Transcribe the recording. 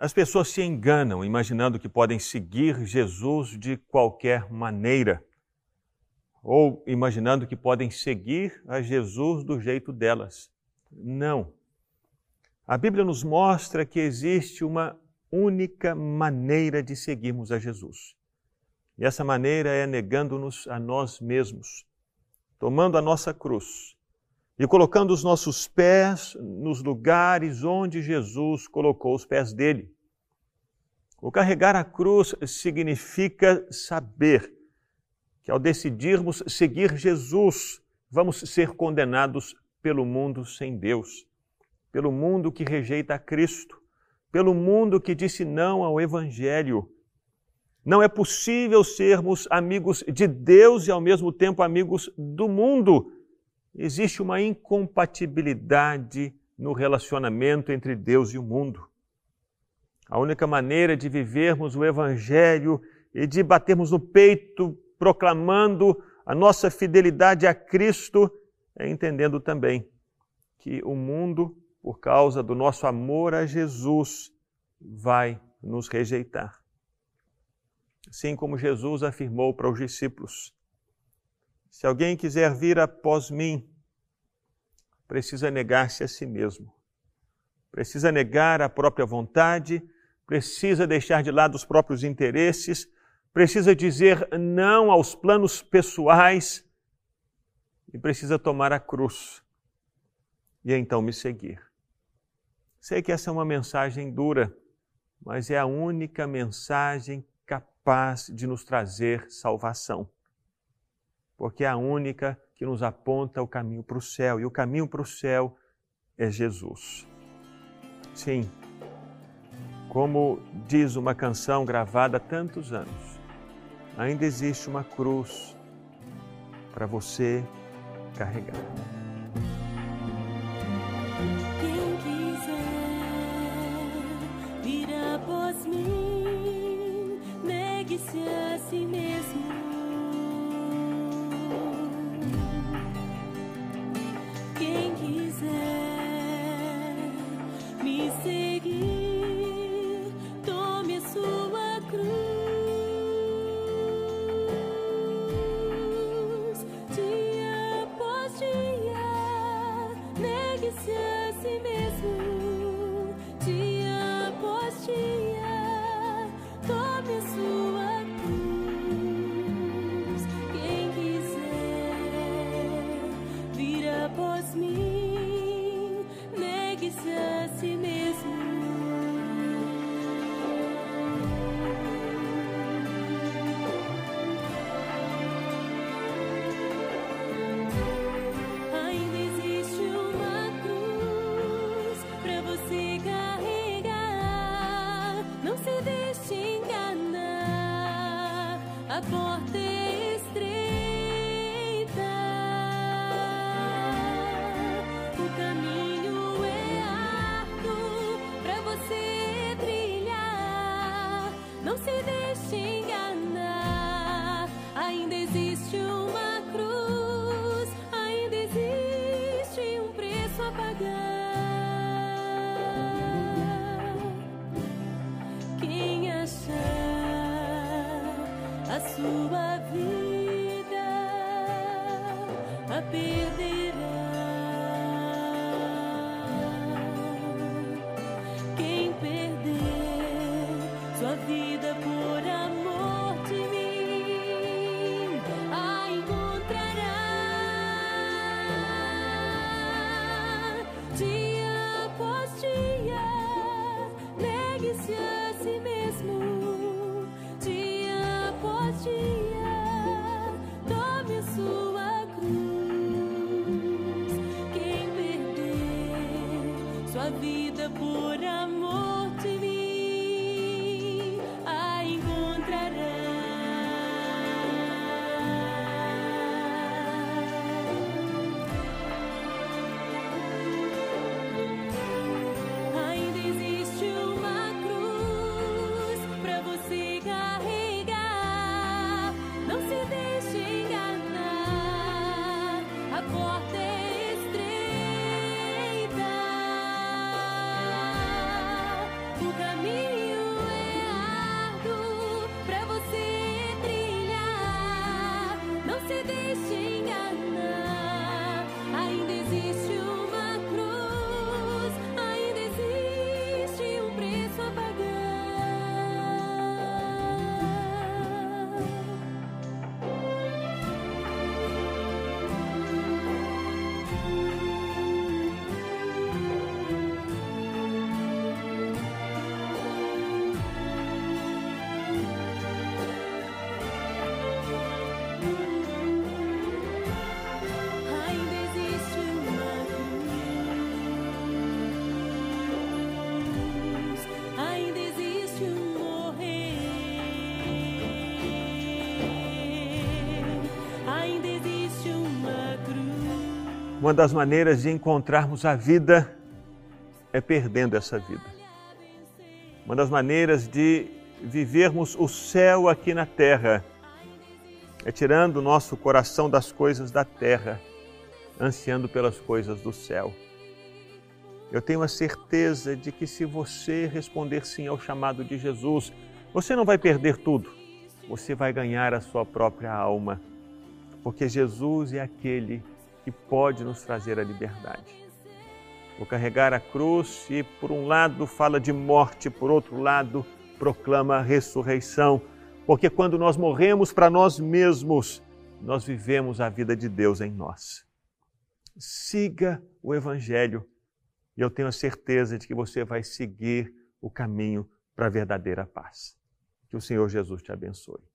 As pessoas se enganam imaginando que podem seguir Jesus de qualquer maneira, ou imaginando que podem seguir a Jesus do jeito delas. Não. A Bíblia nos mostra que existe uma única maneira de seguirmos a Jesus. E essa maneira é negando-nos a nós mesmos, tomando a nossa cruz e colocando os nossos pés nos lugares onde Jesus colocou os pés dele. O carregar a cruz significa saber que ao decidirmos seguir Jesus, vamos ser condenados pelo mundo sem Deus, pelo mundo que rejeita a Cristo, pelo mundo que disse não ao Evangelho. Não é possível sermos amigos de Deus e ao mesmo tempo amigos do mundo existe uma incompatibilidade no relacionamento entre Deus e o mundo. A única maneira de vivermos o Evangelho e de batermos no peito proclamando a nossa fidelidade a Cristo é entendendo também que o mundo, por causa do nosso amor a Jesus, vai nos rejeitar. Assim como Jesus afirmou para os discípulos: se alguém quiser vir após mim, precisa negar-se a si mesmo. Precisa negar a própria vontade, precisa deixar de lado os próprios interesses, precisa dizer não aos planos pessoais e precisa tomar a cruz e então me seguir. Sei que essa é uma mensagem dura, mas é a única mensagem capaz de nos trazer salvação porque é a única que nos aponta o caminho para o céu, e o caminho para o céu é Jesus. Sim, como diz uma canção gravada há tantos anos, ainda existe uma cruz para você carregar. Quem quiser vir após mim, negue-se a si mesmo. O vida por Uma das maneiras de encontrarmos a vida é perdendo essa vida. Uma das maneiras de vivermos o céu aqui na terra é tirando o nosso coração das coisas da terra, ansiando pelas coisas do céu. Eu tenho a certeza de que se você responder sim ao chamado de Jesus, você não vai perder tudo, você vai ganhar a sua própria alma, porque Jesus é aquele que pode nos trazer a liberdade. Vou carregar a cruz e, por um lado, fala de morte, por outro lado, proclama a ressurreição porque quando nós morremos para nós mesmos, nós vivemos a vida de Deus em nós. Siga o Evangelho e eu tenho a certeza de que você vai seguir o caminho para a verdadeira paz. Que o Senhor Jesus te abençoe.